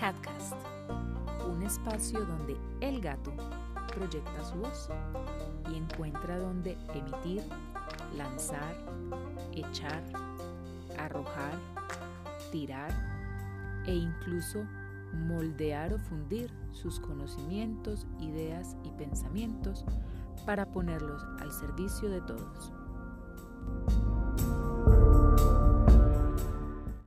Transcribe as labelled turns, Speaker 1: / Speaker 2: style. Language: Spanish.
Speaker 1: Catcast, un espacio donde el gato proyecta su voz y encuentra donde emitir, lanzar, echar, arrojar, tirar e incluso moldear o fundir sus conocimientos, ideas y pensamientos para ponerlos al servicio de todos.